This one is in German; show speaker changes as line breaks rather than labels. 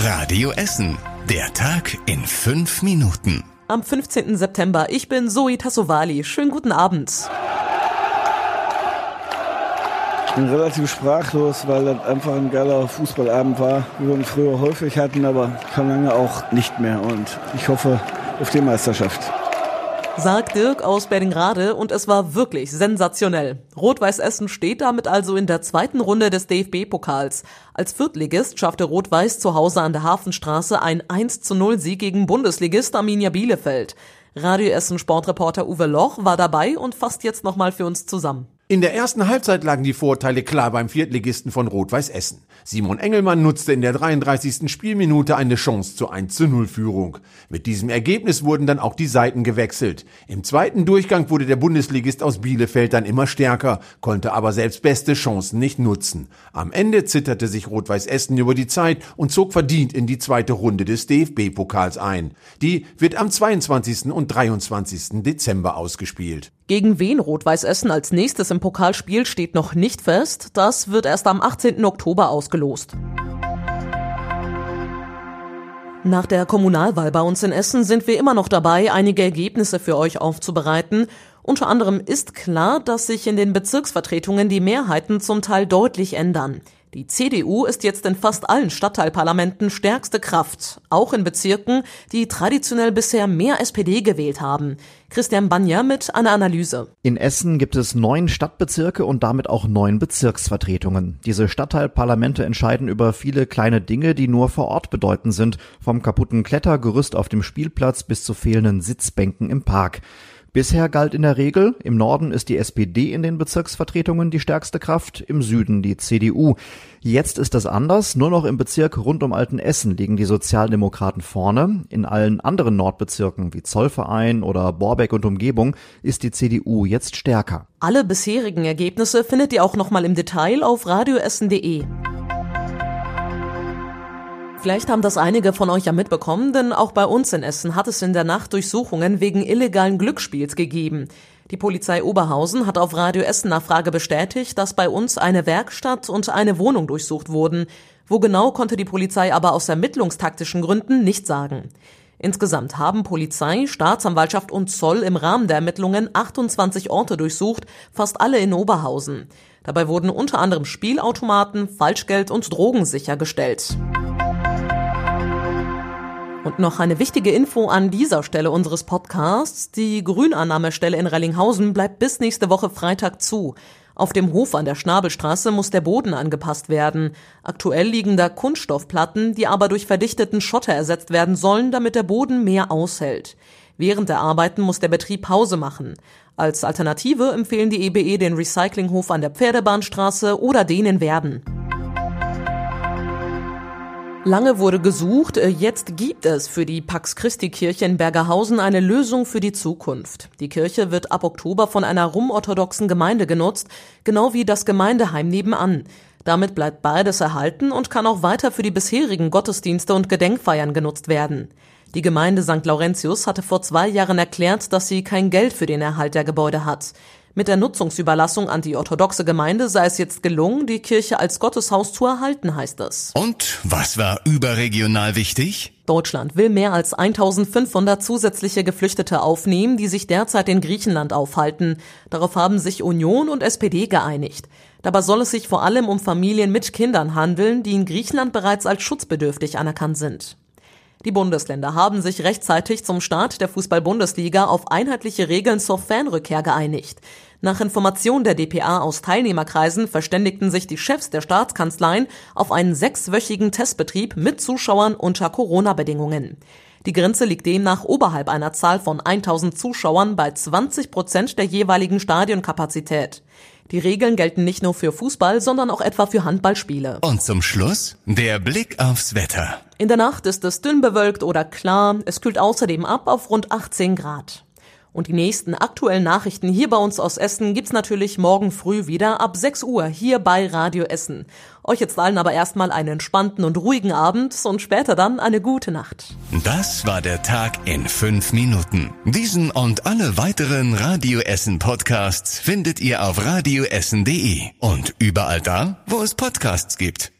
Radio Essen. Der Tag in fünf Minuten.
Am 15. September. Ich bin Zoe Tassovali. Schönen guten Abend.
Ich bin relativ sprachlos, weil das einfach ein geiler Fußballabend war, wie wir ihn früher häufig hatten, aber schon lange auch nicht mehr. Und ich hoffe auf die Meisterschaft
sagt Dirk aus Berlin-Grade und es war wirklich sensationell. Rot-Weiß Essen steht damit also in der zweiten Runde des DFB-Pokals. Als Viertligist schaffte Rot-Weiß zu Hause an der Hafenstraße ein 1 zu 0 Sieg gegen Bundesligist Arminia Bielefeld. Radio Essen Sportreporter Uwe Loch war dabei und fasst jetzt nochmal für uns zusammen.
In der ersten Halbzeit lagen die Vorteile klar beim Viertligisten von Rot-Weiß Essen. Simon Engelmann nutzte in der 33. Spielminute eine Chance zur 1 zu 0 Führung. Mit diesem Ergebnis wurden dann auch die Seiten gewechselt. Im zweiten Durchgang wurde der Bundesligist aus Bielefeld dann immer stärker, konnte aber selbst beste Chancen nicht nutzen. Am Ende zitterte sich Rot-Weiß Essen über die Zeit und zog verdient in die zweite Runde des DFB-Pokals ein. Die wird am 22. und 23. Dezember ausgespielt.
Gegen wen Rot-Weiß Essen als nächstes im Pokal spielt, steht noch nicht fest. Das wird erst am 18. Oktober ausgelost. Nach der Kommunalwahl bei uns in Essen sind wir immer noch dabei, einige Ergebnisse für euch aufzubereiten. Unter anderem ist klar, dass sich in den Bezirksvertretungen die Mehrheiten zum Teil deutlich ändern. Die CDU ist jetzt in fast allen Stadtteilparlamenten stärkste Kraft, auch in Bezirken, die traditionell bisher mehr SPD gewählt haben. Christian Banja mit einer Analyse.
In Essen gibt es neun Stadtbezirke und damit auch neun Bezirksvertretungen. Diese Stadtteilparlamente entscheiden über viele kleine Dinge, die nur vor Ort bedeutend sind, vom kaputten Klettergerüst auf dem Spielplatz bis zu fehlenden Sitzbänken im Park. Bisher galt in der Regel, im Norden ist die SPD in den Bezirksvertretungen die stärkste Kraft, im Süden die CDU. Jetzt ist das anders, nur noch im Bezirk rund um Altenessen liegen die Sozialdemokraten vorne. In allen anderen Nordbezirken wie Zollverein oder Borbeck und Umgebung ist die CDU jetzt stärker.
Alle bisherigen Ergebnisse findet ihr auch nochmal im Detail auf radioessen.de. Vielleicht haben das einige von euch ja mitbekommen, denn auch bei uns in Essen hat es in der Nacht Durchsuchungen wegen illegalen Glücksspiels gegeben. Die Polizei Oberhausen hat auf Radio Essen Nachfrage bestätigt, dass bei uns eine Werkstatt und eine Wohnung durchsucht wurden. Wo genau konnte die Polizei aber aus ermittlungstaktischen Gründen nicht sagen. Insgesamt haben Polizei, Staatsanwaltschaft und Zoll im Rahmen der Ermittlungen 28 Orte durchsucht, fast alle in Oberhausen. Dabei wurden unter anderem Spielautomaten, Falschgeld und Drogen sichergestellt. Und noch eine wichtige Info an dieser Stelle unseres Podcasts. Die Grünannahmestelle in Rellinghausen bleibt bis nächste Woche Freitag zu. Auf dem Hof an der Schnabelstraße muss der Boden angepasst werden. Aktuell liegen da Kunststoffplatten, die aber durch verdichteten Schotter ersetzt werden sollen, damit der Boden mehr aushält. Während der Arbeiten muss der Betrieb Pause machen. Als Alternative empfehlen die EBE den Recyclinghof an der Pferdebahnstraße oder den in Werden. Lange wurde gesucht, äh, jetzt gibt es für die Pax Christi Kirche in Bergerhausen eine Lösung für die Zukunft. Die Kirche wird ab Oktober von einer rumorthodoxen Gemeinde genutzt, genau wie das Gemeindeheim nebenan. Damit bleibt beides erhalten und kann auch weiter für die bisherigen Gottesdienste und Gedenkfeiern genutzt werden. Die Gemeinde St. Laurentius hatte vor zwei Jahren erklärt, dass sie kein Geld für den Erhalt der Gebäude hat. Mit der Nutzungsüberlassung an die orthodoxe Gemeinde sei es jetzt gelungen, die Kirche als Gotteshaus zu erhalten, heißt es.
Und was war überregional wichtig?
Deutschland will mehr als 1500 zusätzliche Geflüchtete aufnehmen, die sich derzeit in Griechenland aufhalten. Darauf haben sich Union und SPD geeinigt. Dabei soll es sich vor allem um Familien mit Kindern handeln, die in Griechenland bereits als schutzbedürftig anerkannt sind. Die Bundesländer haben sich rechtzeitig zum Start der Fußball-Bundesliga auf einheitliche Regeln zur Fanrückkehr geeinigt. Nach Information der DPA aus Teilnehmerkreisen verständigten sich die Chefs der Staatskanzleien auf einen sechswöchigen Testbetrieb mit Zuschauern unter Corona-Bedingungen. Die Grenze liegt demnach oberhalb einer Zahl von 1000 Zuschauern bei 20 Prozent der jeweiligen Stadionkapazität. Die Regeln gelten nicht nur für Fußball, sondern auch etwa für Handballspiele.
Und zum Schluss der Blick aufs Wetter.
In der Nacht ist es dünn bewölkt oder klar. Es kühlt außerdem ab auf rund 18 Grad. Und die nächsten aktuellen Nachrichten hier bei uns aus Essen gibt's natürlich morgen früh wieder ab 6 Uhr hier bei Radio Essen. Euch jetzt allen aber erstmal einen entspannten und ruhigen Abend und später dann eine gute Nacht.
Das war der Tag in fünf Minuten. Diesen und alle weiteren Radio Essen Podcasts findet ihr auf radioessen.de und überall da, wo es Podcasts gibt.